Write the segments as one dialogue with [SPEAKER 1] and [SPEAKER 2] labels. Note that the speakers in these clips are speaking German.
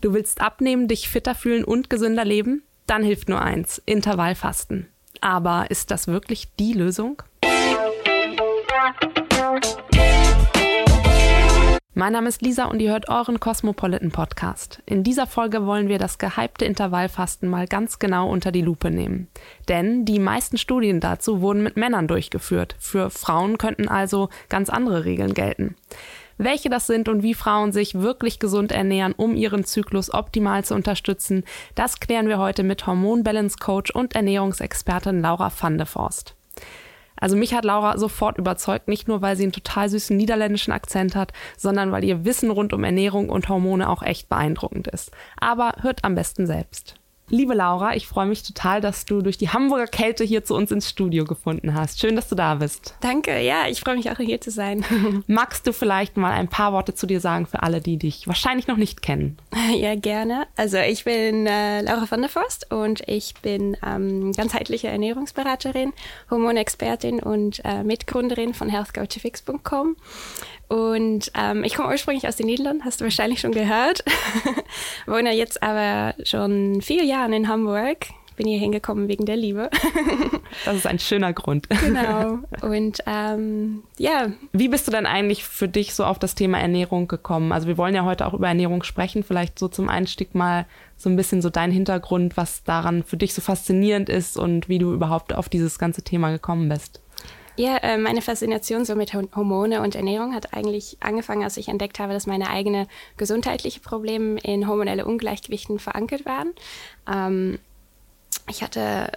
[SPEAKER 1] Du willst abnehmen, dich fitter fühlen und gesünder leben? Dann hilft nur eins, Intervallfasten. Aber ist das wirklich die Lösung? Mein Name ist Lisa und ihr hört euren Cosmopolitan Podcast. In dieser Folge wollen wir das gehypte Intervallfasten mal ganz genau unter die Lupe nehmen. Denn die meisten Studien dazu wurden mit Männern durchgeführt. Für Frauen könnten also ganz andere Regeln gelten. Welche das sind und wie Frauen sich wirklich gesund ernähren, um ihren Zyklus optimal zu unterstützen, das klären wir heute mit Hormonbalance-Coach und Ernährungsexpertin Laura van de Forst. Also mich hat Laura sofort überzeugt, nicht nur weil sie einen total süßen niederländischen Akzent hat, sondern weil ihr Wissen rund um Ernährung und Hormone auch echt beeindruckend ist. Aber hört am besten selbst. Liebe Laura, ich freue mich total, dass du durch die Hamburger Kälte hier zu uns ins Studio gefunden hast. Schön, dass du da bist.
[SPEAKER 2] Danke, ja, ich freue mich auch hier zu sein.
[SPEAKER 1] Magst du vielleicht mal ein paar Worte zu dir sagen für alle, die dich wahrscheinlich noch nicht kennen?
[SPEAKER 2] Ja, gerne. Also ich bin äh, Laura van der Forst und ich bin ähm, ganzheitliche Ernährungsberaterin, Hormonexpertin und äh, Mitgründerin von healthcoachfix.com. Und ähm, ich komme ursprünglich aus den Niederlanden, hast du wahrscheinlich schon gehört. Wohne jetzt aber schon vier Jahre in Hamburg. Bin hier hingekommen wegen der Liebe.
[SPEAKER 1] das ist ein schöner Grund.
[SPEAKER 2] Genau. Und ähm, ja.
[SPEAKER 1] Wie bist du dann eigentlich für dich so auf das Thema Ernährung gekommen? Also wir wollen ja heute auch über Ernährung sprechen. Vielleicht so zum Einstieg mal so ein bisschen so dein Hintergrund, was daran für dich so faszinierend ist und wie du überhaupt auf dieses ganze Thema gekommen bist.
[SPEAKER 2] Ja, äh, meine Faszination so mit Hormone und Ernährung hat eigentlich angefangen, als ich entdeckt habe, dass meine eigenen gesundheitlichen Probleme in hormonelle Ungleichgewichten verankert waren. Ähm, ich hatte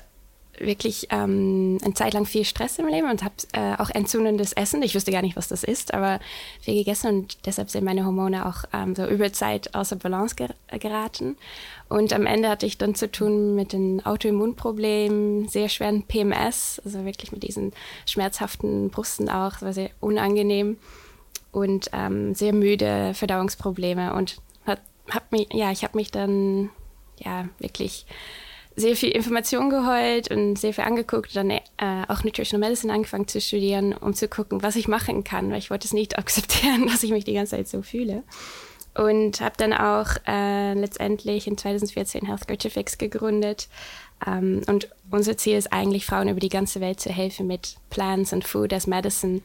[SPEAKER 2] wirklich ähm, eine Zeit lang viel Stress im Leben und habe äh, auch entzündendes Essen. Ich wusste gar nicht, was das ist, aber viel gegessen und deshalb sind meine Hormone auch ähm, so über Zeit außer Balance ger geraten. Und am Ende hatte ich dann zu tun mit den Autoimmunproblemen, sehr schweren PMS, also wirklich mit diesen schmerzhaften Brüsten auch, das war sehr unangenehm und ähm, sehr müde, Verdauungsprobleme und hat, hab mich, ja, ich habe mich dann ja wirklich sehr viel Information geheult und sehr viel angeguckt, dann äh, auch Nutritional Medicine angefangen zu studieren, um zu gucken, was ich machen kann, weil ich wollte es nicht akzeptieren, dass ich mich die ganze Zeit so fühle. Und habe dann auch äh, letztendlich in 2014 Healthcare to Fix gegründet. Ähm, und unser Ziel ist eigentlich, Frauen über die ganze Welt zu helfen mit Plants und Food as Medicine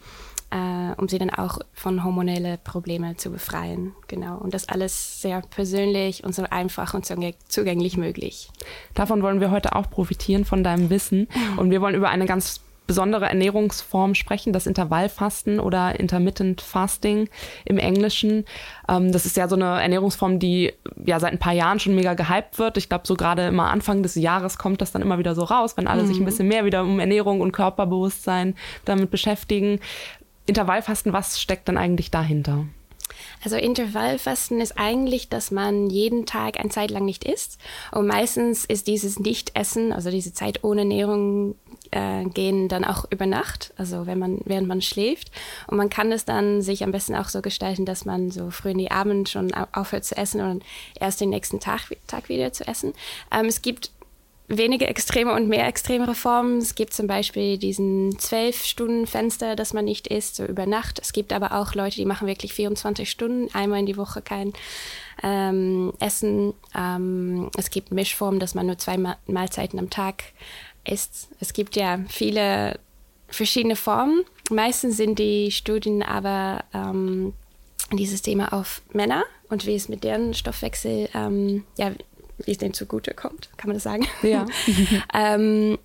[SPEAKER 2] äh, um sie dann auch von hormonellen Problemen zu befreien. Genau. Und das alles sehr persönlich und so einfach und zugänglich möglich.
[SPEAKER 1] Davon wollen wir heute auch profitieren, von deinem Wissen. Und wir wollen über eine ganz besondere Ernährungsform sprechen, das Intervallfasten oder Intermittent Fasting im Englischen. Ähm, das ist ja so eine Ernährungsform, die ja seit ein paar Jahren schon mega gehypt wird. Ich glaube, so gerade immer Anfang des Jahres kommt das dann immer wieder so raus, wenn alle mhm. sich ein mhm. bisschen mehr wieder um Ernährung und Körperbewusstsein damit beschäftigen. Intervallfasten, was steckt dann eigentlich dahinter?
[SPEAKER 2] Also Intervallfasten ist eigentlich, dass man jeden Tag eine Zeit lang nicht isst. Und meistens ist dieses Nicht-Essen, also diese Zeit ohne Ernährung äh, gehen, dann auch über Nacht, also wenn man, während man schläft. Und man kann es dann sich am besten auch so gestalten, dass man so früh in die Abend schon aufhört zu essen und erst den nächsten Tag, Tag wieder zu essen. Ähm, es gibt wenige extreme und mehr extreme Reformen. Es gibt zum Beispiel diesen zwölf Stunden Fenster, dass man nicht isst, so über Nacht. Es gibt aber auch Leute, die machen wirklich 24 Stunden, einmal in die Woche kein ähm, Essen. Ähm, es gibt Mischformen, dass man nur zwei Mahlzeiten am Tag isst. Es gibt ja viele verschiedene Formen. Meistens sind die Studien aber ähm, dieses Thema auf Männer und wie es mit deren Stoffwechsel ähm, ja, wie es denen zugute kommt, kann man das sagen?
[SPEAKER 1] Ja.
[SPEAKER 2] ähm,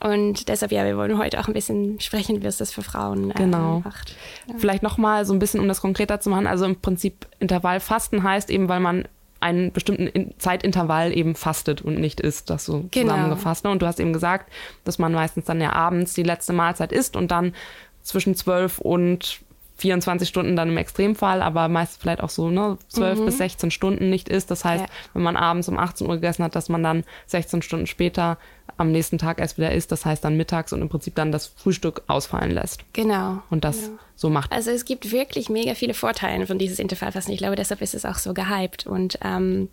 [SPEAKER 2] und deshalb, ja, wir wollen heute auch ein bisschen sprechen, wie es das für Frauen
[SPEAKER 1] äh, genau. macht. Ja. Vielleicht nochmal so ein bisschen, um das konkreter zu machen. Also im Prinzip Intervallfasten heißt eben, weil man einen bestimmten Zeitintervall eben fastet und nicht isst, das so genau. zusammengefasst. Ne? Und du hast eben gesagt, dass man meistens dann ja abends die letzte Mahlzeit isst und dann zwischen zwölf und 24 Stunden dann im Extremfall, aber meist vielleicht auch so ne, 12 mhm. bis 16 Stunden nicht isst. Das heißt, ja. wenn man abends um 18 Uhr gegessen hat, dass man dann 16 Stunden später am nächsten Tag erst wieder isst. Das heißt dann mittags und im Prinzip dann das Frühstück ausfallen lässt.
[SPEAKER 2] Genau.
[SPEAKER 1] Und das
[SPEAKER 2] genau.
[SPEAKER 1] so macht.
[SPEAKER 2] Also es gibt wirklich mega viele Vorteile von dieses Intervallfasten. Ich glaube, deshalb ist es auch so gehypt. Und ähm,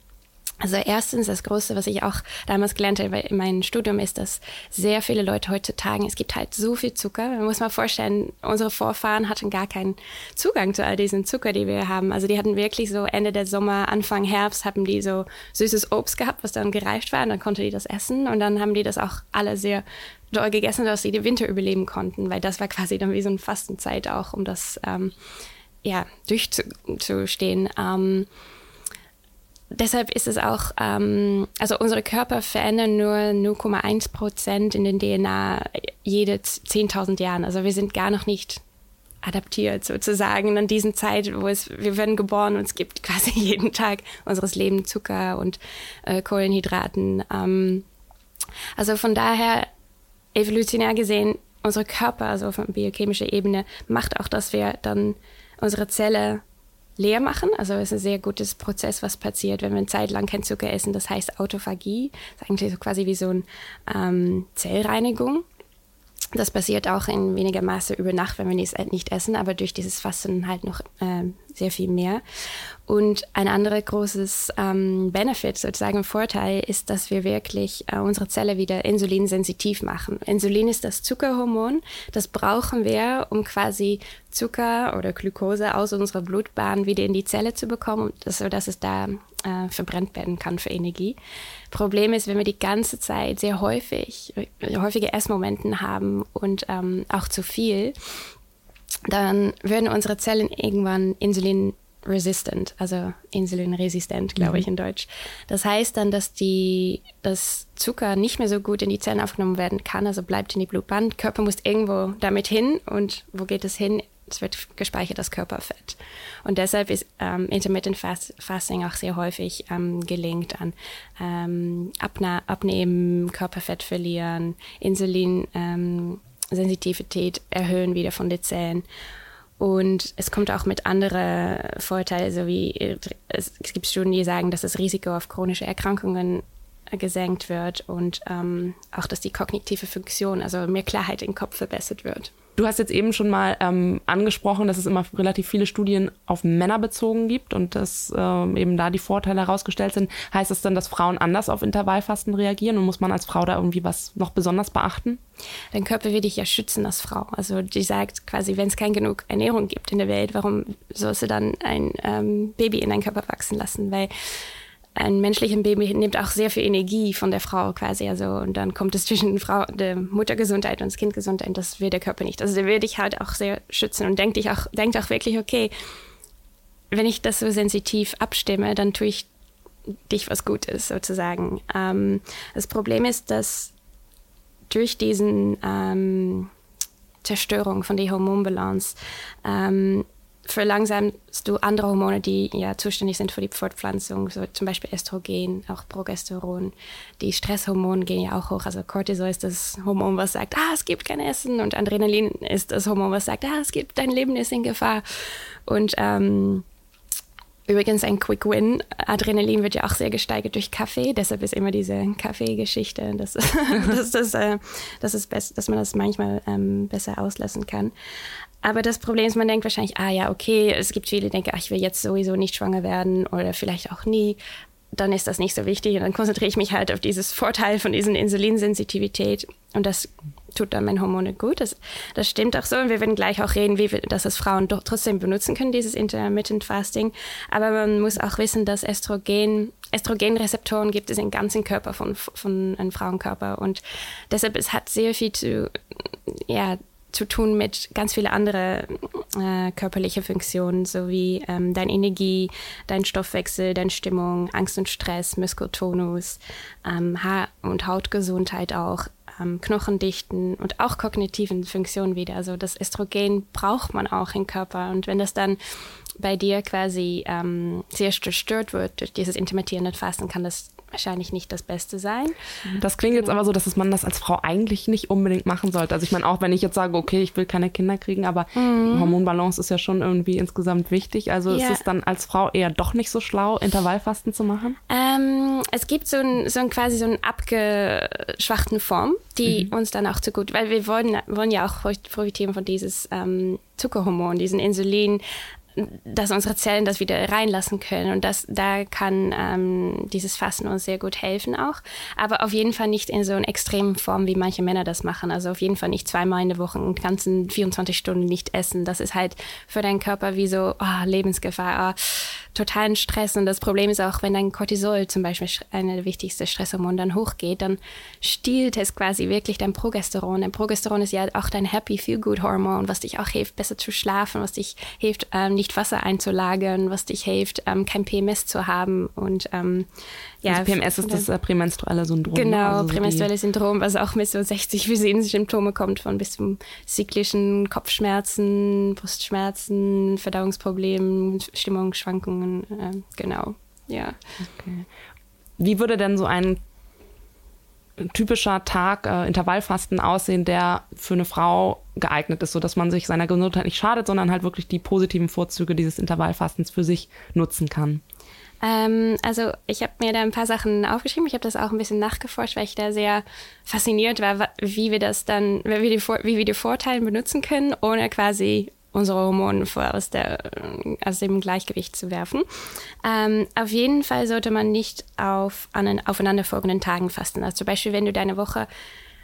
[SPEAKER 2] Also erstens, das Große, was ich auch damals gelernt habe in meinem Studium, ist, dass sehr viele Leute heutzutage, es gibt halt so viel Zucker. Man muss mal vorstellen, unsere Vorfahren hatten gar keinen Zugang zu all diesen Zucker, die wir haben. Also die hatten wirklich so Ende der Sommer, Anfang Herbst, haben die so süßes Obst gehabt, was dann gereift war und dann konnte die das essen und dann haben die das auch alle sehr doll gegessen, dass sie den Winter überleben konnten, weil das war quasi dann wie so eine Fastenzeit auch, um das ähm, ja, durchzustehen. Ähm, deshalb ist es auch, ähm, also unsere Körper verändern nur 0,1 Prozent in den DNA jede 10.000 Jahren. Also wir sind gar noch nicht adaptiert sozusagen an diesen Zeit, wo es, wir werden geboren und es gibt quasi jeden Tag unseres Lebens Zucker und äh, Kohlenhydraten. Ähm, also von daher, evolutionär gesehen, unsere Körper, also von biochemischer Ebene, macht auch, dass wir dann unsere Zelle leer machen. Also es ist ein sehr gutes Prozess, was passiert, wenn wir eine Zeit lang kein Zucker essen. Das heißt Autophagie. Das ist eigentlich so quasi wie so eine ähm, Zellreinigung. Das passiert auch in weniger Maße über Nacht, wenn wir nicht essen, aber durch dieses Fasten halt noch äh, sehr viel mehr. Und ein anderer großes ähm, Benefit, sozusagen Vorteil, ist, dass wir wirklich äh, unsere Zelle wieder insulinsensitiv machen. Insulin ist das Zuckerhormon. Das brauchen wir, um quasi Zucker oder Glucose aus unserer Blutbahn wieder in die Zelle zu bekommen, sodass es da äh, verbrennt werden kann für Energie. Problem ist, wenn wir die ganze Zeit sehr häufig, häufige Essmomenten haben und ähm, auch zu viel, dann würden unsere Zellen irgendwann Insulin resistant, also insulinresistent, glaube mhm. ich in Deutsch. Das heißt dann, dass die, das Zucker nicht mehr so gut in die Zellen aufgenommen werden kann, also bleibt in die Blutbahn. Der Körper muss irgendwo damit hin und wo geht es hin? Es wird gespeichert das Körperfett. Und deshalb ist ähm, Intermittent Fast Fasting auch sehr häufig ähm, gelingt an ähm, Abnehmen, Körperfett verlieren, Insulin ähm, Sensitivität erhöhen wieder von den Zellen. Und es kommt auch mit anderen Vorteilen, so wie es, es gibt Studien, die sagen, dass das Risiko auf chronische Erkrankungen gesenkt wird und ähm, auch, dass die kognitive Funktion, also mehr Klarheit im Kopf verbessert wird.
[SPEAKER 1] Du hast jetzt eben schon mal ähm, angesprochen, dass es immer relativ viele Studien auf Männer bezogen gibt und dass ähm, eben da die Vorteile herausgestellt sind. Heißt das dann, dass Frauen anders auf Intervallfasten reagieren und muss man als Frau da irgendwie was noch besonders beachten?
[SPEAKER 2] Dein Körper will dich ja schützen als Frau. Also die sagt quasi, wenn es kein genug Ernährung gibt in der Welt, warum sollst du dann ein ähm, Baby in deinen Körper wachsen lassen? Weil ein menschliches Baby nimmt auch sehr viel Energie von der Frau quasi. Also, und dann kommt es zwischen Frau, der Muttergesundheit und Kindgesundheit. Das will der Körper nicht. Also der will dich halt auch sehr schützen und denkt, dich auch, denkt auch wirklich, okay, wenn ich das so sensitiv abstimme, dann tue ich dich was Gutes sozusagen. Ähm, das Problem ist, dass durch diesen ähm, Zerstörung von der Hormonbalance ähm, verlangsamst du andere Hormone, die ja zuständig sind für die Fortpflanzung, so zum Beispiel Östrogen, auch Progesteron. Die Stresshormone gehen ja auch hoch. Also Cortisol ist das Hormon, was sagt, ah, es gibt kein Essen. Und Adrenalin ist das Hormon, was sagt, ah, es gibt, dein Leben ist in Gefahr. Und ähm, Übrigens ein Quick Win. Adrenalin wird ja auch sehr gesteigert durch Kaffee. Deshalb ist immer diese Kaffeegeschichte, dass, dass, das, äh, dass, best, dass man das manchmal ähm, besser auslassen kann. Aber das Problem ist, man denkt wahrscheinlich, ah ja, okay, es gibt viele, die denken, ach, ich will jetzt sowieso nicht schwanger werden oder vielleicht auch nie. Dann ist das nicht so wichtig und dann konzentriere ich mich halt auf dieses Vorteil von diesen Insulinsensitivität und das tut dann meine Hormone gut. Das, das stimmt auch so und wir werden gleich auch reden, wie wir, dass das Frauen doch trotzdem benutzen können, dieses Intermittent Fasting. Aber man muss auch wissen, dass Estrogen, Estrogenrezeptoren gibt es im ganzen Körper von, von einem Frauenkörper und deshalb es hat sehr viel zu, ja, zu tun mit ganz vielen anderen äh, körperliche Funktionen, sowie ähm, deine Energie, dein Stoffwechsel, deine Stimmung, Angst und Stress, Muskeltonus, ähm, Haar- und Hautgesundheit auch, ähm, Knochendichten und auch kognitiven Funktionen wieder. Also das Östrogen braucht man auch im Körper und wenn das dann bei dir quasi ähm, sehr zerstört wird durch dieses intermittierende Fasten, kann das wahrscheinlich nicht das Beste sein.
[SPEAKER 1] Das klingt jetzt aber so, dass man das als Frau eigentlich nicht unbedingt machen sollte. Also ich meine, auch wenn ich jetzt sage, okay, ich will keine Kinder kriegen, aber mhm. Hormonbalance ist ja schon irgendwie insgesamt wichtig. Also ja. ist es dann als Frau eher doch nicht so schlau, Intervallfasten zu machen?
[SPEAKER 2] Ähm, es gibt so ein, so ein quasi so einen abgeschwachten Form, die mhm. uns dann auch zu gut, weil wir wollen, wollen ja auch profitieren von dieses ähm, Zuckerhormon, diesen Insulin dass unsere Zellen das wieder reinlassen können. Und das, da kann ähm, dieses Fasten uns sehr gut helfen auch. Aber auf jeden Fall nicht in so einer extremen Form, wie manche Männer das machen. Also auf jeden Fall nicht zweimal in der Woche und ganzen 24 Stunden nicht essen. Das ist halt für deinen Körper wie so oh, Lebensgefahr, oh, totalen Stress. Und das Problem ist auch, wenn dein Cortisol zum Beispiel eine der wichtigsten Stresshormone dann hochgeht, dann stiehlt es quasi wirklich dein Progesteron. Dein Progesteron ist ja auch dein Happy Feel Good Hormon, was dich auch hilft, besser zu schlafen, was dich hilft, ähm, nicht Wasser einzulagern, was dich hilft, ähm, kein PMS zu haben und ähm,
[SPEAKER 1] ja, also PMS ist das äh, prämenstruelle Syndrom.
[SPEAKER 2] Genau, also prämenstruelle Syndrom, was auch mit so 60 Symptome kommt, von bis zum zyklischen Kopfschmerzen, Brustschmerzen, Verdauungsproblemen, Stimmungsschwankungen, äh, genau, ja. Okay.
[SPEAKER 1] Wie würde denn so ein typischer Tag äh, Intervallfasten aussehen, der für eine Frau geeignet ist, sodass man sich seiner Gesundheit nicht schadet, sondern halt wirklich die positiven Vorzüge dieses Intervallfastens für sich nutzen kann?
[SPEAKER 2] Ähm, also ich habe mir da ein paar Sachen aufgeschrieben. Ich habe das auch ein bisschen nachgeforscht, weil ich da sehr fasziniert war, wie wir das dann, wie wir die, wie wir die Vorteile benutzen können, ohne quasi unsere Hormone aus, der, aus dem Gleichgewicht zu werfen. Ähm, auf jeden Fall sollte man nicht auf an, aufeinanderfolgenden Tagen fasten. Also zum Beispiel, wenn du deine Woche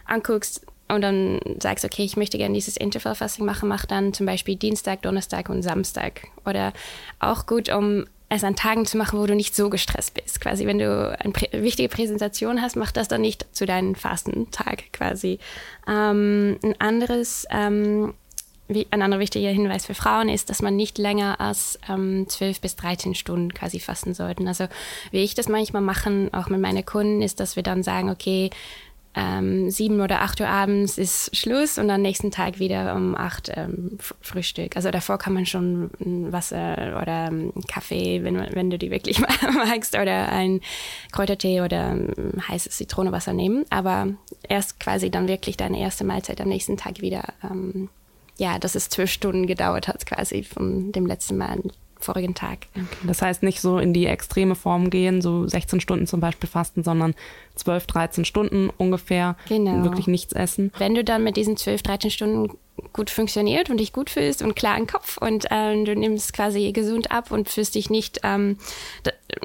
[SPEAKER 2] anguckst und dann sagst, okay, ich möchte gerne dieses Intervallfasting machen, mach dann zum Beispiel Dienstag, Donnerstag und Samstag. Oder auch gut, um es an Tagen zu machen, wo du nicht so gestresst bist. Quasi, wenn du eine prä wichtige Präsentation hast, mach das dann nicht zu deinem Fastentag quasi. Ähm, ein anderes, ähm, wie, ein anderer wichtiger Hinweis für Frauen ist, dass man nicht länger als ähm, 12 bis 13 Stunden quasi fasten sollten. Also wie ich das manchmal machen, auch mit meinen Kunden, ist, dass wir dann sagen, okay, ähm, sieben oder acht Uhr abends ist Schluss und am nächsten Tag wieder um acht ähm, Frühstück. Also davor kann man schon Wasser oder ähm, Kaffee, wenn, wenn du die wirklich magst, oder ein Kräutertee oder ähm, heißes Zitronenwasser nehmen. Aber erst quasi dann wirklich deine erste Mahlzeit am nächsten Tag wieder. Ähm, ja, dass es zwölf Stunden gedauert hat, quasi von dem letzten Mal vorigen Tag.
[SPEAKER 1] Okay. Das heißt nicht so in die extreme Form gehen, so 16 Stunden zum Beispiel fasten, sondern 12, 13 Stunden ungefähr. Genau. Wirklich nichts essen.
[SPEAKER 2] Wenn du dann mit diesen 12, 13 Stunden gut funktioniert und dich gut fühlst und klar im Kopf und ähm, du nimmst quasi gesund ab und fühlst dich nicht, ähm,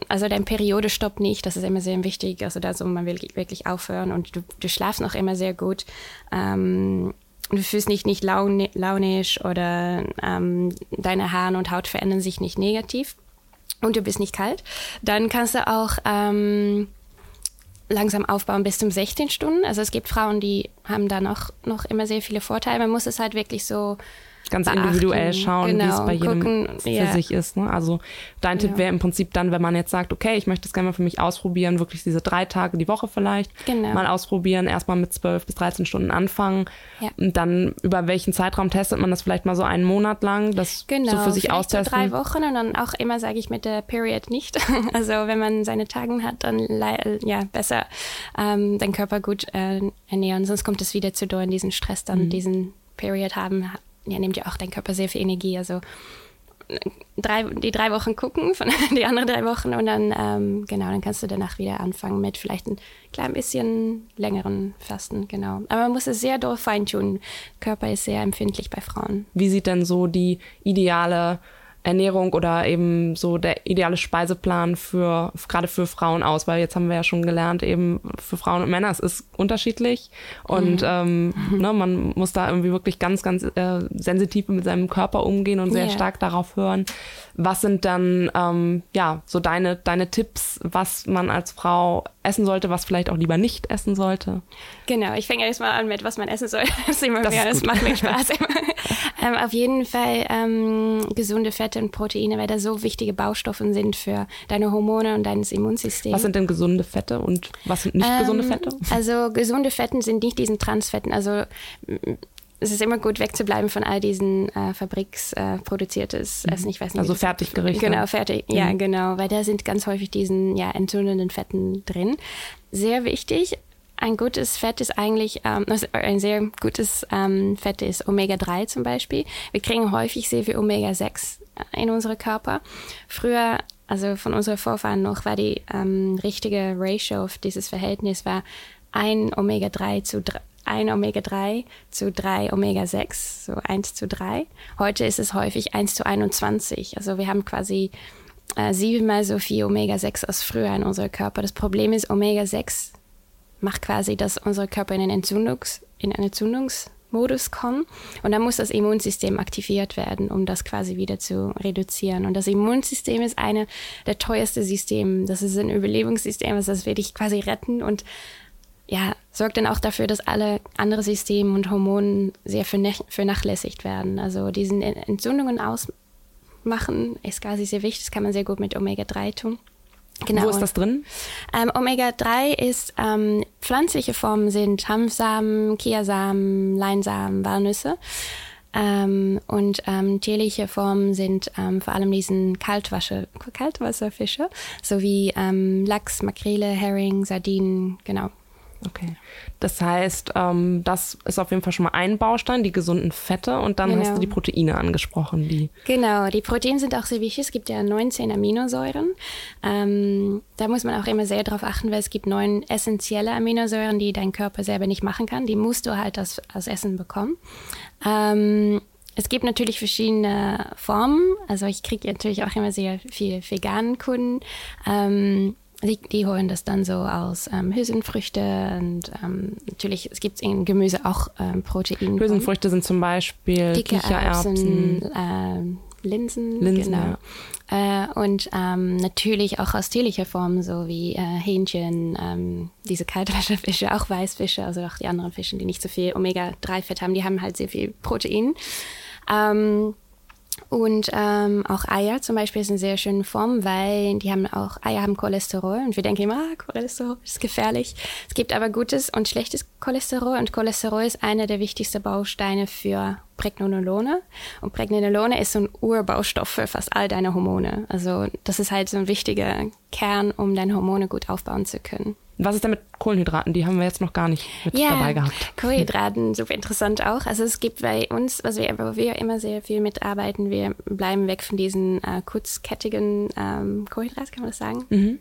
[SPEAKER 2] also dein Periode stoppt nicht, das ist immer sehr wichtig, also da soll man wirklich, wirklich aufhören und du, du schlafst noch immer sehr gut. Ähm, du fühlst dich nicht launisch oder ähm, deine Haare und Haut verändern sich nicht negativ und du bist nicht kalt, dann kannst du auch ähm, langsam aufbauen bis zum 16 Stunden. Also es gibt Frauen, die haben da noch, noch immer sehr viele Vorteile. Man muss es halt wirklich so
[SPEAKER 1] ganz beachten. individuell schauen, genau, wie es genau, bei jedem gucken, für ja. sich ist. Ne? Also dein Tipp wäre im Prinzip dann, wenn man jetzt sagt, okay, ich möchte es gerne mal für mich ausprobieren, wirklich diese drei Tage die Woche vielleicht genau. mal ausprobieren, erstmal mit 12 bis 13 Stunden anfangen ja. und dann über welchen Zeitraum testet man das vielleicht mal so einen Monat lang, das genau, so für sich austesten.
[SPEAKER 2] So drei Wochen und dann auch immer sage ich mit der Period nicht. also wenn man seine Tagen hat, dann ja besser ähm, den Körper gut äh, ernähren, sonst kommt es wieder zu doll in diesen Stress dann mhm. diesen Period haben ja, nimmt ja auch dein Körper sehr viel Energie. Also drei, die drei Wochen gucken, von die anderen drei Wochen und dann, ähm, genau, dann kannst du danach wieder anfangen mit vielleicht ein klein bisschen längeren Fasten, genau. Aber man muss es sehr doll feintunen. Körper ist sehr empfindlich bei Frauen.
[SPEAKER 1] Wie sieht denn so die ideale Ernährung oder eben so der ideale Speiseplan für gerade für Frauen aus, weil jetzt haben wir ja schon gelernt, eben für Frauen und Männer, es ist unterschiedlich und mhm. ähm, ne, man muss da irgendwie wirklich ganz, ganz äh, sensitiv mit seinem Körper umgehen und sehr yeah. stark darauf hören. Was sind dann ähm, ja so deine, deine Tipps, was man als Frau essen sollte, was vielleicht auch lieber nicht essen sollte?
[SPEAKER 2] Genau, ich fange erstmal an mit, was man essen soll. Das, immer das, mehr, ist das macht mir Spaß. ähm, auf jeden Fall ähm, gesunde Fette und Proteine, weil da so wichtige Baustoffe sind für deine Hormone und dein Immunsystem.
[SPEAKER 1] Was sind denn gesunde Fette und was sind nicht ähm, gesunde Fette?
[SPEAKER 2] Also gesunde Fetten sind nicht diesen Transfetten. Also es ist immer gut wegzubleiben von all diesen äh, fabriksproduziertes äh, mhm. Essen. Ich weiß nicht.
[SPEAKER 1] Also Fertiggerichte.
[SPEAKER 2] Genau, fertig. Mhm. Ja, genau, weil da sind ganz häufig diesen ja entzündenden Fetten drin. Sehr wichtig. Ein gutes Fett ist eigentlich, ähm, ein sehr gutes ähm, Fett ist Omega-3 zum Beispiel. Wir kriegen häufig sehr viel Omega-6 in unsere Körper. Früher, also von unseren Vorfahren noch, war die ähm, richtige Ratio auf dieses Verhältnis war ein Omega-3 zu ein Omega-3 zu drei Omega-6, so 1 zu 3. Heute ist es häufig 1 zu 21. Also wir haben quasi äh, siebenmal so viel Omega-6 als früher in unserem Körper. Das Problem ist, Omega-6 macht quasi, dass unser Körper in einen, Entzündungs-, in einen Entzündungsmodus kommt und dann muss das Immunsystem aktiviert werden, um das quasi wieder zu reduzieren. Und das Immunsystem ist eine der teuersten Systeme. Das ist ein Überlebungssystem, das will dich quasi retten und ja, sorgt dann auch dafür, dass alle anderen Systeme und Hormone sehr vernachlässigt werden. Also diesen Entzündungen ausmachen ist quasi sehr wichtig. Das kann man sehr gut mit Omega-3 tun.
[SPEAKER 1] Genau. Wo ist das drin?
[SPEAKER 2] Ähm, Omega-3 ist, ähm, pflanzliche Formen sind Hanfsamen, Kiasamen, Leinsamen, Walnüsse. Ähm, und ähm, tierliche Formen sind ähm, vor allem diesen Kaltwasser, Kaltwasserfische, sowie ähm, Lachs, Makrele, Hering, Sardinen, genau.
[SPEAKER 1] Okay. Das heißt, ähm, das ist auf jeden Fall schon mal ein Baustein, die gesunden Fette. Und dann genau. hast du die Proteine angesprochen. Die
[SPEAKER 2] genau, die Proteine sind auch sehr wichtig. Es gibt ja 19 Aminosäuren. Ähm, da muss man auch immer sehr darauf achten, weil es gibt neun essentielle Aminosäuren, die dein Körper selber nicht machen kann. Die musst du halt als, als Essen bekommen. Ähm, es gibt natürlich verschiedene Formen. Also ich kriege natürlich auch immer sehr viele veganen Kunden. Ähm, die, die holen das dann so aus ähm, Hülsenfrüchte und ähm, natürlich, es gibt in Gemüse auch ähm, Protein.
[SPEAKER 1] Hülsenfrüchte sind zum Beispiel
[SPEAKER 2] Dicke Kichererbsen, äh, Linsen,
[SPEAKER 1] Linsen genau.
[SPEAKER 2] Ja. Äh, und ähm, natürlich auch aus tierlicher Form, so wie äh, Hähnchen, ähm, diese Kaltwasserfische, auch Weißfische, also auch die anderen Fische, die nicht so viel Omega-3-Fett haben, die haben halt sehr viel Protein. Ähm, und ähm, auch Eier zum Beispiel ist eine sehr schöne Form, weil die haben auch, Eier haben Cholesterol und wir denken immer, ah, Cholesterol ist gefährlich. Es gibt aber gutes und schlechtes Cholesterol und Cholesterol ist einer der wichtigsten Bausteine für Pregnenolone. Und Pregnenolone ist so ein Urbaustoff für fast all deine Hormone. Also das ist halt so ein wichtiger Kern, um deine Hormone gut aufbauen zu können.
[SPEAKER 1] Was ist denn mit Kohlenhydraten? Die haben wir jetzt noch gar nicht mit ja, dabei gehabt.
[SPEAKER 2] Kohlenhydraten, super interessant auch. Also es gibt bei uns, was wir, wo wir immer sehr viel mitarbeiten, wir bleiben weg von diesen äh, kurzkettigen ähm, Kohlenhydraten, kann man das sagen? Mhm.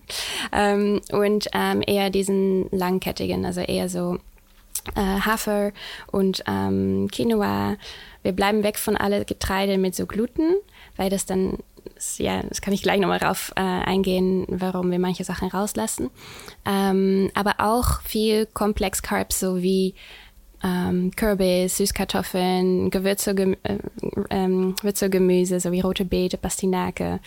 [SPEAKER 2] Ähm, und ähm, eher diesen langkettigen, also eher so äh, Hafer und ähm, Quinoa. Wir bleiben weg von alle Getreide mit so Gluten, weil das dann ja, das kann ich gleich nochmal rauf äh, eingehen, warum wir manche Sachen rauslassen. Ähm, aber auch viel Komplex Carbs, so wie ähm, Kürbis, Süßkartoffeln, Gewürze, äh, ähm, Gewürzegemüse, so wie rote Beete, Pastinake.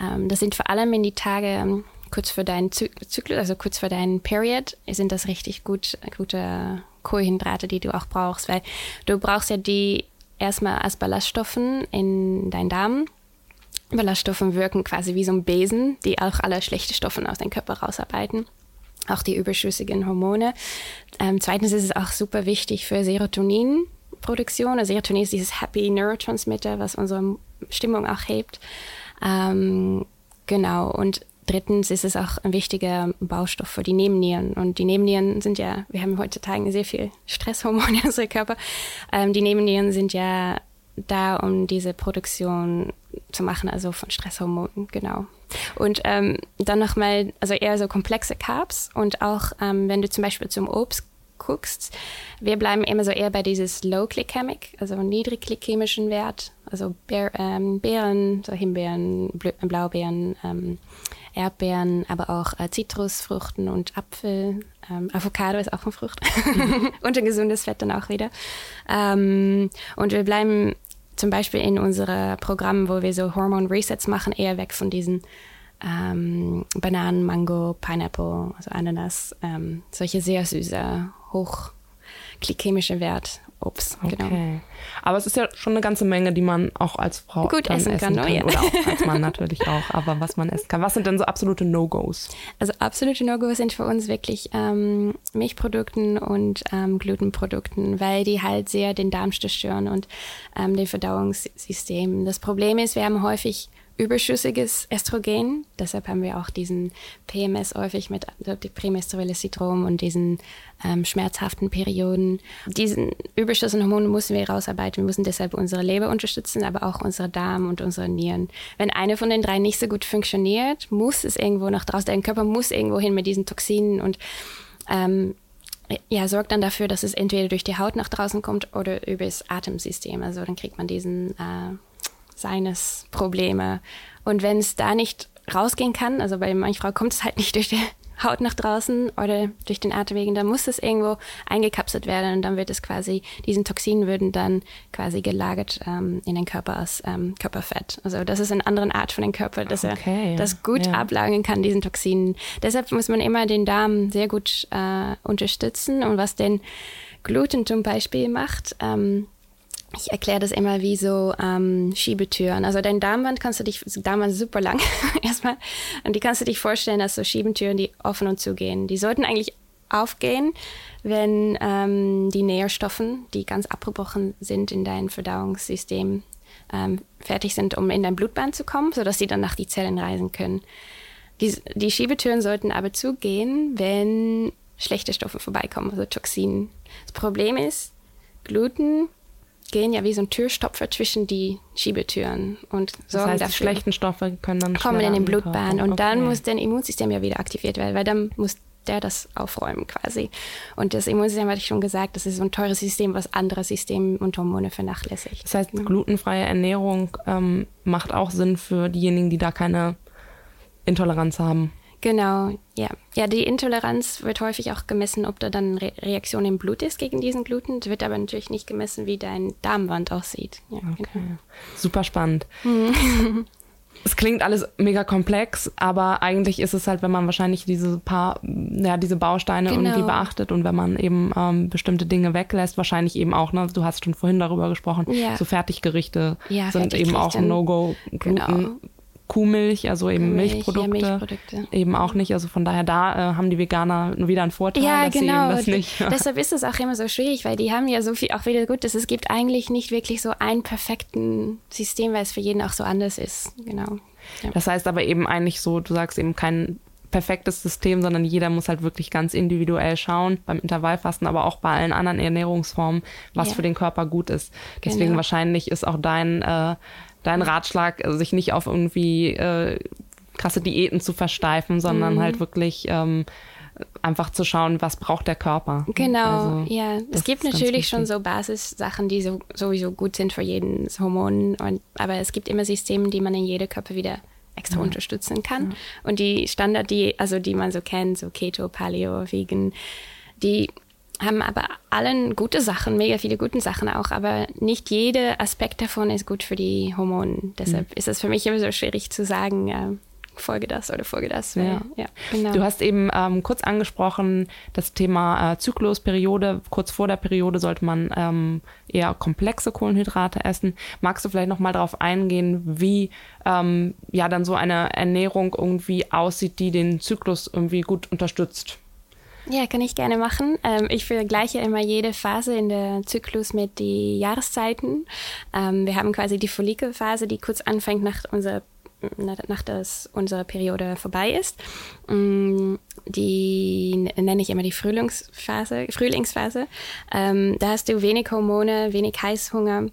[SPEAKER 2] Ähm, das sind vor allem in die Tage ähm, kurz vor deinen Zyklus, also kurz vor deinen Period, sind das richtig gut, gute Kohlenhydrate, die du auch brauchst, weil du brauchst ja die erstmal als Ballaststoffen in deinen Darm Ballaststoffe wirken quasi wie so ein Besen, die auch alle schlechten Stoffe aus deinem Körper rausarbeiten. Auch die überschüssigen Hormone. Ähm, zweitens ist es auch super wichtig für Serotoninproduktion. Also Serotonin ist dieses Happy Neurotransmitter, was unsere Stimmung auch hebt. Ähm, genau. Und drittens ist es auch ein wichtiger Baustoff für die Nebennieren. Und die Nebennieren sind ja, wir haben heutzutage sehr viel Stresshormone in unserem Körper. Ähm, die Nebennieren sind ja da, um diese Produktion zu machen, also von Stresshormonen, genau. Und ähm, dann nochmal, also eher so komplexe Carbs und auch, ähm, wenn du zum Beispiel zum Obst guckst, wir bleiben immer so eher bei dieses Low Glycemic, also niedrig glykämischen Wert, also Beer, ähm, Beeren, so Himbeeren, Blaubeeren, ähm, Erdbeeren, aber auch äh, Zitrusfrüchten und Apfel. Ähm, Avocado ist auch eine Frucht. Und ein gesundes Fett dann auch wieder. Ähm, und wir bleiben zum Beispiel in unsere Programmen, wo wir so Hormone Resets machen, eher weg von diesen ähm, Bananen, Mango, Pineapple, also Ananas, ähm, solche sehr süße, hochglykämische Wert. Obst, genau.
[SPEAKER 1] okay. Aber es ist ja schon eine ganze Menge, die man auch als Frau
[SPEAKER 2] gut essen, essen, kann.
[SPEAKER 1] kann. Ja. Oder auch als Mann natürlich auch. Aber was man essen kann. Was sind denn so absolute No-Gos?
[SPEAKER 2] Also absolute No-Gos sind für uns wirklich ähm, Milchprodukten und ähm, Glutenprodukten, weil die halt sehr den Darm zerstören und ähm, den Verdauungssystem. Das Problem ist, wir haben häufig überschüssiges Östrogen. Deshalb haben wir auch diesen PMS häufig mit also prämenstruelles Syndrom und diesen ähm, schmerzhaften Perioden. Diesen überschüssigen Hormone müssen wir rausarbeiten. Wir müssen deshalb unsere Leber unterstützen, aber auch unsere Darm und unsere Nieren. Wenn eine von den drei nicht so gut funktioniert, muss es irgendwo nach draußen. Dein Körper muss irgendwo hin mit diesen Toxinen und ähm, ja, sorgt dann dafür, dass es entweder durch die Haut nach draußen kommt oder über das Atemsystem. Also dann kriegt man diesen äh, Sinus-Probleme. Und wenn es da nicht rausgehen kann, also bei mancher Frau kommt es halt nicht durch die Haut nach draußen oder durch den Atemwegen, dann muss es irgendwo eingekapselt werden und dann wird es quasi, diesen Toxinen würden dann quasi gelagert ähm, in den Körper als ähm, Körperfett. Also das ist eine andere Art von dem Körper, dass okay, er das gut ja. ablagern kann, diesen Toxinen. Deshalb muss man immer den Darm sehr gut äh, unterstützen und was den Gluten zum Beispiel macht, ähm, ich erkläre das immer wie so ähm, Schiebetüren. Also dein Darmwand kannst du dich, Darmwand ist super lang erstmal, und die kannst du dich vorstellen als so Schiebetüren, die offen und zugehen. Die sollten eigentlich aufgehen, wenn ähm, die Nährstoffen, die ganz abgebrochen sind in dein Verdauungssystem, ähm, fertig sind, um in dein Blutbahn zu kommen, sodass sie dann nach die Zellen reisen können. Die, die Schiebetüren sollten aber zugehen, wenn schlechte Stoffe vorbeikommen, also Toxinen. Das Problem ist, Gluten gehen ja wie so ein Türstopfer zwischen die Schiebetüren und sorgen das heißt,
[SPEAKER 1] dafür. Die schlechten Stoffe können dann
[SPEAKER 2] kommen in den Blutbahn und okay. dann muss dein Immunsystem ja wieder aktiviert werden, weil dann muss der das aufräumen quasi. Und das Immunsystem hatte ich schon gesagt, das ist so ein teures System, was andere Systeme und Hormone vernachlässigt.
[SPEAKER 1] Das heißt, glutenfreie Ernährung ähm, macht auch Sinn für diejenigen, die da keine Intoleranz haben.
[SPEAKER 2] Genau, ja. Ja, die Intoleranz wird häufig auch gemessen, ob da dann Re Reaktion im Blut ist gegen diesen Gluten. Es wird aber natürlich nicht gemessen, wie dein Darmwand aussieht. Ja,
[SPEAKER 1] okay. Genau. Super spannend. es klingt alles mega komplex, aber eigentlich ist es halt, wenn man wahrscheinlich diese paar, ja, diese Bausteine genau. irgendwie beachtet und wenn man eben ähm, bestimmte Dinge weglässt, wahrscheinlich eben auch, ne, du hast schon vorhin darüber gesprochen, ja. so Fertiggerichte ja, sind eben auch ein No-Go. Genau. Kuhmilch, also eben Milch, Milchprodukte, ja, Milchprodukte, eben auch nicht. Also von daher da äh, haben die Veganer wieder einen Vorteil,
[SPEAKER 2] ja, dass genau. sie das nicht. Ja. Deshalb ist es auch immer so schwierig, weil die haben ja so viel auch wieder gut, dass es gibt eigentlich nicht wirklich so ein perfekten System, weil es für jeden auch so anders ist. Genau.
[SPEAKER 1] Ja. Das heißt aber eben eigentlich so, du sagst eben kein perfektes System, sondern jeder muss halt wirklich ganz individuell schauen, beim Intervallfasten, aber auch bei allen anderen Ernährungsformen, was ja. für den Körper gut ist. Deswegen genau. wahrscheinlich ist auch dein äh, dein Ratschlag, also sich nicht auf irgendwie äh, krasse Diäten zu versteifen, sondern mhm. halt wirklich ähm, einfach zu schauen, was braucht der Körper.
[SPEAKER 2] Genau, also, ja. Es gibt natürlich schon so Basissachen, die so, sowieso gut sind für jeden Hormon, und, aber es gibt immer Systeme, die man in jedem Körper wieder extra ja. unterstützen kann. Ja. Und die Standard, die, also die man so kennt, so Keto, Paleo, Vegan, die haben aber allen gute Sachen, mega viele gute Sachen auch, aber nicht jeder Aspekt davon ist gut für die Hormone. Deshalb mhm. ist es für mich immer so schwierig zu sagen, ja, folge das oder folge das.
[SPEAKER 1] Ja. ja genau. Du hast eben ähm, kurz angesprochen, das Thema äh, Zyklusperiode. Kurz vor der Periode sollte man ähm, eher komplexe Kohlenhydrate essen. Magst du vielleicht nochmal darauf eingehen, wie ähm, ja dann so eine Ernährung irgendwie aussieht, die den Zyklus irgendwie gut unterstützt?
[SPEAKER 2] Ja, kann ich gerne machen. Ähm, ich vergleiche immer jede Phase in der Zyklus mit den Jahreszeiten. Ähm, wir haben quasi die Follikelphase, die kurz anfängt nach unserer nach dass unsere Periode vorbei ist. Mm, die nenne ich immer die Frühlingsphase. Frühlingsphase. Ähm, da hast du wenig Hormone, wenig Heißhunger.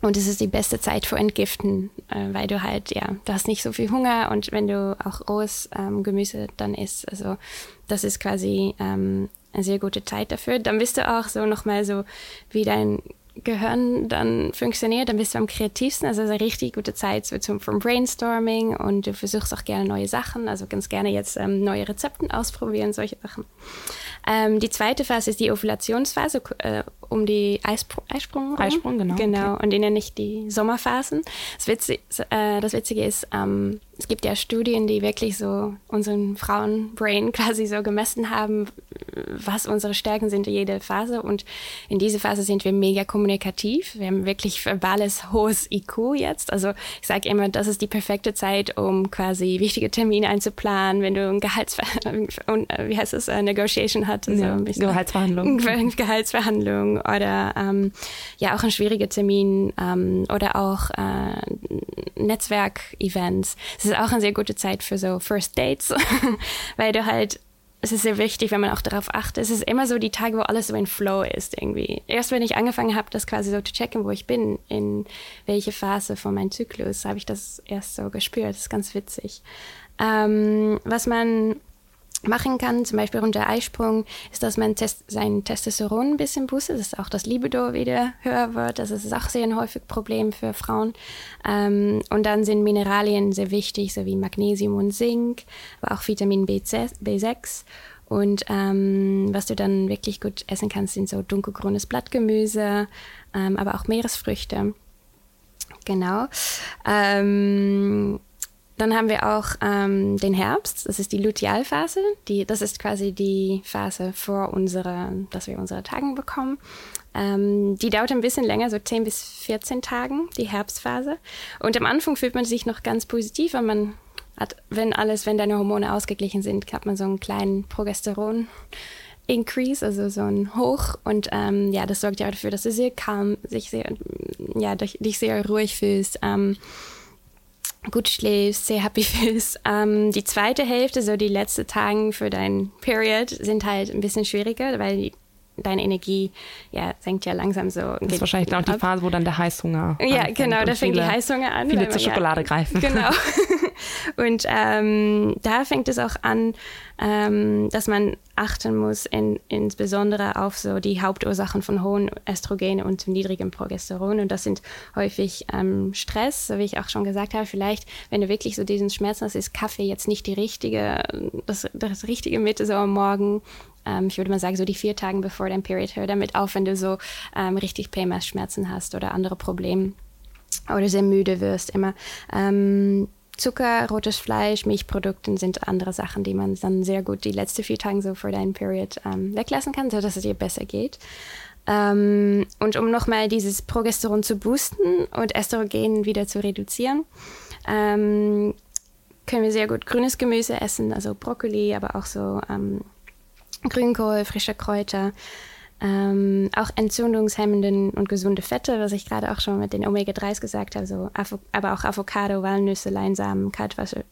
[SPEAKER 2] Und es ist die beste Zeit für Entgiften, äh, weil du halt, ja, du hast nicht so viel Hunger und wenn du auch rohes ähm, Gemüse dann isst, also das ist quasi ähm, eine sehr gute Zeit dafür. Dann bist du auch so nochmal so, wie dein Gehirn dann funktioniert, dann bist du am kreativsten. Also es ist eine richtig gute Zeit so zum, vom Brainstorming und du versuchst auch gerne neue Sachen, also ganz gerne jetzt ähm, neue Rezepten ausprobieren, solche Sachen. Ähm, die zweite Phase ist die Ovulationsphase, äh, um die Eispr Eisprung.
[SPEAKER 1] Rum. Eisprung, genau.
[SPEAKER 2] Genau, okay. und die nenne ich die Sommerphasen. Das, Witzige, äh, das Witzige ist, ähm, es gibt ja Studien, die wirklich so unseren Frauenbrain quasi so gemessen haben, was unsere Stärken sind in jeder Phase. Und in dieser Phase sind wir mega kommunikativ. Wir haben wirklich verbales hohes IQ jetzt. Also ich sage immer, das ist die perfekte Zeit, um quasi wichtige Termine einzuplanen, wenn du ein Gehalts wie heißt es, eine Negotiation hat. Also
[SPEAKER 1] ja, Gehaltsverhandlung.
[SPEAKER 2] Gehaltsverhandlung oder ähm, ja auch ein schwieriger Termin ähm, oder auch äh, Netzwerkevents. Es ist auch eine sehr gute Zeit für so First Dates, weil du halt es ist sehr wichtig, wenn man auch darauf achtet. Es ist immer so die Tage, wo alles so in Flow ist irgendwie. Erst wenn ich angefangen habe, das quasi so zu checken, wo ich bin, in welche Phase von meinem Zyklus, habe ich das erst so gespürt. Das ist ganz witzig. Ähm, was man machen kann, zum Beispiel unter Eisprung, ist, dass man test sein Testosteron ein bisschen boostet, dass auch das Libido wieder höher wird. Das ist auch sehr ein häufig Problem für Frauen. Ähm, und dann sind Mineralien sehr wichtig, so wie Magnesium und Zink, aber auch Vitamin B6. Und ähm, was du dann wirklich gut essen kannst, sind so dunkelgrünes Blattgemüse, ähm, aber auch Meeresfrüchte. Genau. Ähm, dann haben wir auch ähm, den Herbst, das ist die Lutealphase. Die, das ist quasi die Phase vor unserer, dass wir unsere Tagen bekommen. Ähm, die dauert ein bisschen länger, so 10 bis 14 Tagen, die Herbstphase. Und am Anfang fühlt man sich noch ganz positiv, weil man hat, wenn alles, wenn deine Hormone ausgeglichen sind, hat man so einen kleinen Progesteron. Increase, also so ein Hoch. Und ähm, ja, das sorgt ja dafür, dass du sehr calm, sich sehr, ja, dich sehr ruhig fühlst. Ähm, gut schläfst, sehr happy bist. Ähm, die zweite Hälfte, so die letzten Tage für dein Period, sind halt ein bisschen schwieriger, weil die, deine Energie ja, senkt ja langsam so.
[SPEAKER 1] Das ist wahrscheinlich auch die Phase, wo dann der Heißhunger
[SPEAKER 2] Ja, genau, da fängt die Heißhunger an.
[SPEAKER 1] Viele zur Schokolade ja, greifen.
[SPEAKER 2] Genau. Und ähm, da fängt es auch an, ähm, dass man achten muss, in, insbesondere auf so die Hauptursachen von hohen Östrogen und niedrigem Progesteron. Und das sind häufig ähm, Stress, so wie ich auch schon gesagt habe. Vielleicht, wenn du wirklich so diesen Schmerz hast, ist Kaffee jetzt nicht die richtige, das, das richtige Mitte so am Morgen. Ähm, ich würde mal sagen, so die vier Tage bevor dein Period, hör damit auf, wenn du so ähm, richtig PMS-Schmerzen hast oder andere Probleme oder sehr müde wirst immer. Ähm, Zucker, rotes Fleisch, Milchprodukte sind andere Sachen, die man dann sehr gut die letzten vier Tage so vor deinem Period ähm, weglassen kann, sodass es dir besser geht. Ähm, und um nochmal dieses Progesteron zu boosten und Östrogen wieder zu reduzieren, ähm, können wir sehr gut grünes Gemüse essen, also Brokkoli, aber auch so ähm, Grünkohl, frische Kräuter. Ähm, auch entzündungshemmenden und gesunde Fette, was ich gerade auch schon mit den Omega-3s gesagt habe, so aber auch Avocado, Walnüsse, Leinsamen, Kaltwasser,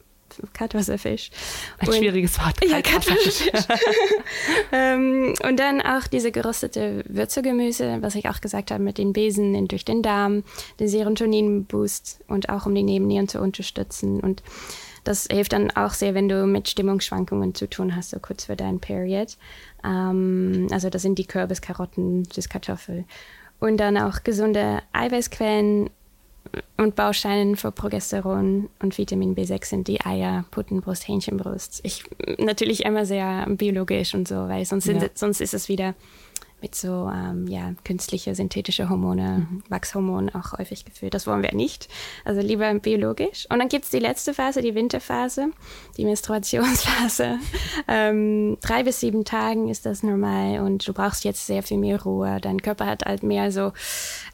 [SPEAKER 2] Kaltwasserfisch.
[SPEAKER 1] Ein und, schwieriges Wort.
[SPEAKER 2] Ja, Kaltwasserfisch. ähm, und dann auch diese geröstete Würzegemüse, was ich auch gesagt habe, mit den Besen durch den Darm, den Serotonin-Boost und auch um die Nebennieren zu unterstützen. Und das hilft dann auch sehr, wenn du mit Stimmungsschwankungen zu tun hast, so kurz vor deinem Period. Ähm, also das sind die Kürbis, Karotten, das Kartoffel. Und dann auch gesunde Eiweißquellen und Bausteine für Progesteron und Vitamin B6 sind die Eier, Puttenbrust, Hähnchenbrust. Ich natürlich immer sehr biologisch und so, weil sonst, ja. sonst ist es wieder mit so ähm, ja, künstliche, synthetische Hormone, mhm. Wachshormone auch häufig gefüllt. Das wollen wir nicht. Also lieber biologisch. Und dann gibt es die letzte Phase, die Winterphase, die Menstruationsphase. ähm, drei bis sieben Tagen ist das normal und du brauchst jetzt sehr viel mehr Ruhe. Dein Körper hat halt mehr so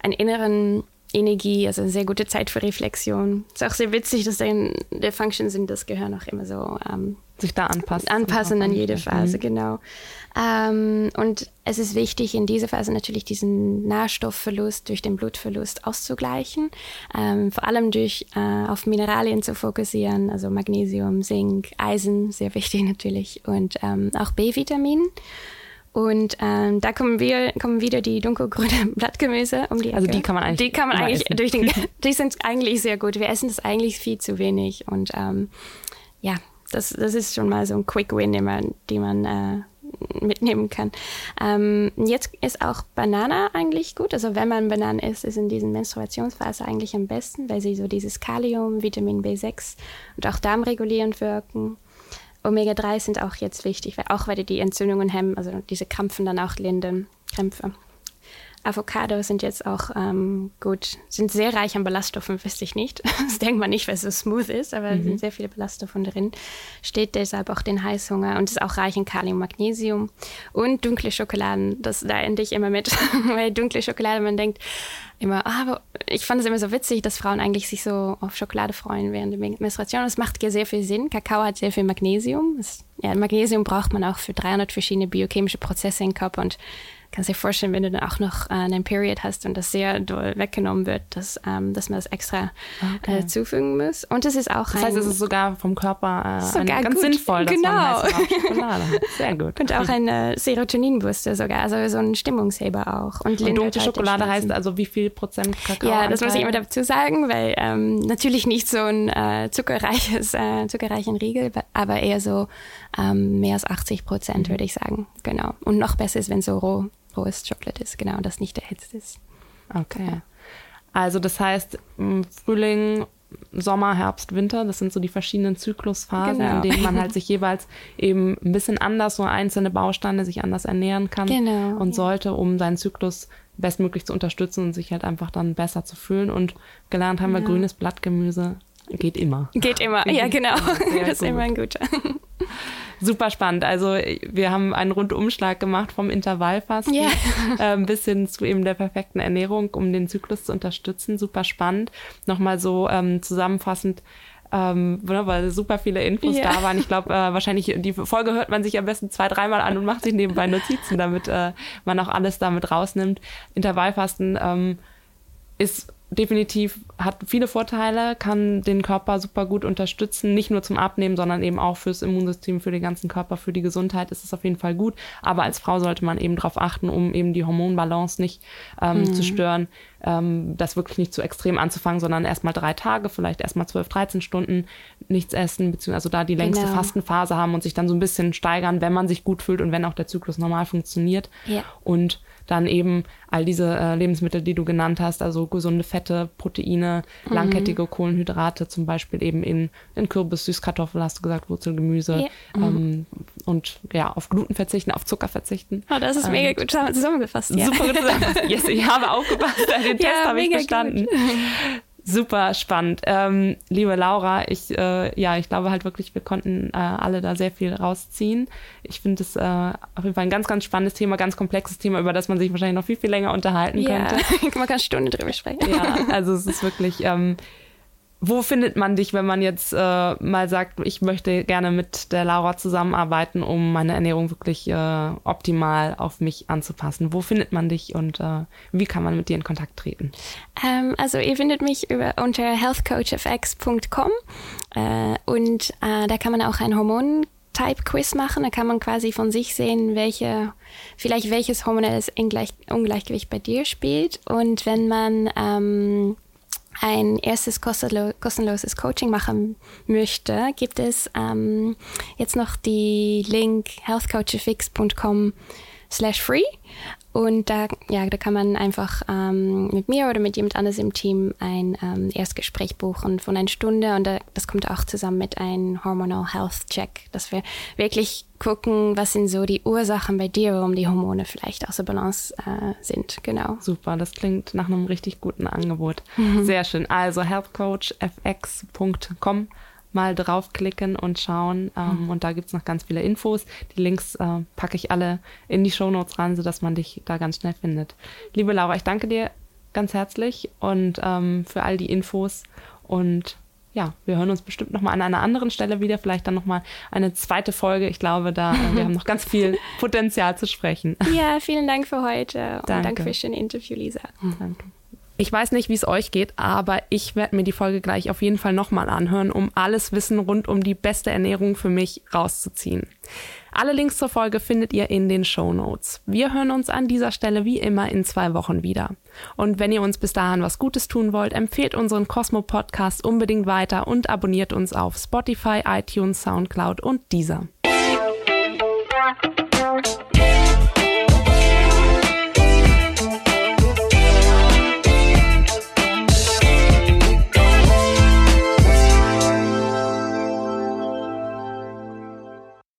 [SPEAKER 2] einen inneren Energie, also eine sehr gute Zeit für Reflexion. Ist auch sehr witzig, dass der, der Function sind, das Gehirn auch immer so ähm,
[SPEAKER 1] sich da anpasst.
[SPEAKER 2] Anpassen an jede Phase, mhm. genau. Ähm, und es ist wichtig, in dieser Phase natürlich diesen Nährstoffverlust durch den Blutverlust auszugleichen. Ähm, vor allem durch äh, auf Mineralien zu fokussieren, also Magnesium, Zink, Eisen, sehr wichtig natürlich, und ähm, auch B-Vitamin. Und ähm, da kommen wir kommen wieder die dunkelgrüne Blattgemüse um die Ecke.
[SPEAKER 1] Also die kann man eigentlich.
[SPEAKER 2] Die kann man eigentlich essen. durch den. Die sind eigentlich sehr gut. Wir essen das eigentlich viel zu wenig und ähm, ja, das, das ist schon mal so ein Quick Win, den man, die man äh, mitnehmen kann. Ähm, jetzt ist auch Banane eigentlich gut. Also wenn man Bananen isst, ist in diesen Menstruationsphase eigentlich am besten, weil sie so dieses Kalium, Vitamin B6 und auch darmregulierend wirken. Omega-3 sind auch jetzt wichtig, weil auch weil die Entzündungen hemmen, also diese Krampfen dann auch lindern, Krämpfe. Avocados sind jetzt auch ähm, gut, sind sehr reich an Ballaststoffen, wüsste ich nicht. Das denkt man nicht, weil es so smooth ist, aber mhm. sind sehr viele Ballaststoffe drin. Steht deshalb auch den Heißhunger und ist auch reich in Kalium, Magnesium und dunkle Schokoladen. Das da ende ich immer mit, weil dunkle Schokolade, man denkt immer, aber ich fand es immer so witzig, dass Frauen eigentlich sich so auf Schokolade freuen während der Menstruation. Das macht ja sehr viel Sinn. Kakao hat sehr viel Magnesium. Das, ja, Magnesium braucht man auch für 300 verschiedene biochemische Prozesse im Körper und kannst dir vorstellen, wenn du dann auch noch äh, einen Period hast und das sehr doll weggenommen wird, dass, ähm, dass man das extra okay. äh, zufügen muss. Und es ist auch
[SPEAKER 1] Das heißt, es ist sogar vom Körper äh, sogar ganz gut. sinnvoll, dass genau. man Schokolade hat. Sehr gut.
[SPEAKER 2] Und auch ein äh, Serotoninbooster sogar, also so ein Stimmungsheber auch.
[SPEAKER 1] Und, und dunkle Schokolade heißt also wie viel Prozent Kakao?
[SPEAKER 2] Ja, das muss ich immer dazu sagen, weil ähm, natürlich nicht so ein äh, zuckerreiches, äh, zuckerreichen Riegel, aber eher so ähm, mehr als 80 Prozent, mhm. würde ich sagen. Genau. Und noch besser ist, wenn so roh, rohes Schokolade ist, genau, das nicht erhitzt ist.
[SPEAKER 1] Okay. Also das heißt, Frühling, Sommer, Herbst, Winter, das sind so die verschiedenen Zyklusphasen, genau. in denen man halt sich jeweils eben ein bisschen anders so einzelne Bausteine sich anders ernähren kann genau. und sollte, um seinen Zyklus bestmöglich zu unterstützen und sich halt einfach dann besser zu fühlen. Und gelernt haben wir ja. grünes Blattgemüse geht immer.
[SPEAKER 2] Geht immer, ja genau. das ist immer ein guter.
[SPEAKER 1] Super spannend. Also wir haben einen Rundumschlag gemacht vom Intervallfasten yeah. äh, bis hin zu eben der perfekten Ernährung, um den Zyklus zu unterstützen. Super spannend. Nochmal so ähm, zusammenfassend ähm, ne, weil super viele Infos yeah. da waren. Ich glaube, äh, wahrscheinlich die Folge hört man sich am besten zwei, dreimal an und macht sich nebenbei Notizen, damit äh, man auch alles damit rausnimmt. Intervallfasten ähm, ist definitiv hat viele Vorteile, kann den Körper super gut unterstützen, nicht nur zum Abnehmen, sondern eben auch fürs Immunsystem, für den ganzen Körper, für die Gesundheit ist es auf jeden Fall gut. Aber als Frau sollte man eben darauf achten, um eben die Hormonbalance nicht ähm, mhm. zu stören, ähm, das wirklich nicht zu extrem anzufangen, sondern erstmal drei Tage, vielleicht erstmal zwölf, dreizehn Stunden nichts essen, beziehungsweise also da die längste genau. Fastenphase haben und sich dann so ein bisschen steigern, wenn man sich gut fühlt und wenn auch der Zyklus normal funktioniert. Ja. Und dann eben all diese äh, Lebensmittel, die du genannt hast, also gesunde Fette, Proteine, mhm. langkettige Kohlenhydrate, zum Beispiel eben in, in Kürbis, Süßkartoffel, hast du gesagt, Wurzelgemüse ja. Mhm. ähm, und ja, auf Gluten verzichten, auf Zucker verzichten.
[SPEAKER 2] Oh, das ist ähm, mega gut zusammengefasst.
[SPEAKER 1] Ja. Super gut zusammengefasst. Yes, ich habe aufgepasst, den Test ja, habe ich bestanden. Gut. Super spannend. Ähm, liebe Laura, ich, äh, ja, ich glaube halt wirklich, wir konnten äh, alle da sehr viel rausziehen. Ich finde es äh, auf jeden Fall ein ganz, ganz spannendes Thema, ganz komplexes Thema, über das man sich wahrscheinlich noch viel, viel länger unterhalten ja.
[SPEAKER 2] könnte. man kann Stunden drüber sprechen.
[SPEAKER 1] Ja, also es ist wirklich, ähm, wo findet man dich, wenn man jetzt äh, mal sagt, ich möchte gerne mit der Laura zusammenarbeiten, um meine Ernährung wirklich äh, optimal auf mich anzupassen? Wo findet man dich und äh, wie kann man mit dir in Kontakt treten?
[SPEAKER 2] Ähm, also ihr findet mich über, unter healthcoachfx.com äh, und äh, da kann man auch ein Hormon Type-Quiz machen. Da kann man quasi von sich sehen, welche, vielleicht welches hormonelles Ungleichgewicht bei dir spielt. Und wenn man ähm, ein erstes kostenloses Coaching machen möchte, gibt es ähm, jetzt noch die Link healthcoachfix.com slash free und da, ja, da kann man einfach ähm, mit mir oder mit jemand anderes im Team ein ähm, Erstgespräch buchen von einer Stunde. Und da, das kommt auch zusammen mit einem Hormonal Health Check, dass wir wirklich gucken, was sind so die Ursachen bei dir, warum die Hormone vielleicht außer Balance äh, sind. Genau.
[SPEAKER 1] Super, das klingt nach einem richtig guten Angebot. Mhm. Sehr schön. Also healthcoachfx.com mal draufklicken und schauen. Ähm, mhm. Und da gibt es noch ganz viele Infos. Die Links äh, packe ich alle in die Shownotes rein, sodass man dich da ganz schnell findet. Liebe Laura, ich danke dir ganz herzlich und ähm, für all die Infos. Und ja, wir hören uns bestimmt nochmal an einer anderen Stelle wieder, vielleicht dann nochmal eine zweite Folge. Ich glaube, da äh, wir haben noch ganz viel Potenzial zu sprechen.
[SPEAKER 2] Ja, vielen Dank für heute danke. und danke für das schöne Interview, Lisa.
[SPEAKER 1] Danke. Ich weiß nicht, wie es euch geht, aber ich werde mir die Folge gleich auf jeden Fall nochmal anhören, um alles Wissen rund um die beste Ernährung für mich rauszuziehen. Alle Links zur Folge findet ihr in den Show Notes. Wir hören uns an dieser Stelle wie immer in zwei Wochen wieder. Und wenn ihr uns bis dahin was Gutes tun wollt, empfehlt unseren Cosmo Podcast unbedingt weiter und abonniert uns auf Spotify, iTunes, Soundcloud und Deezer.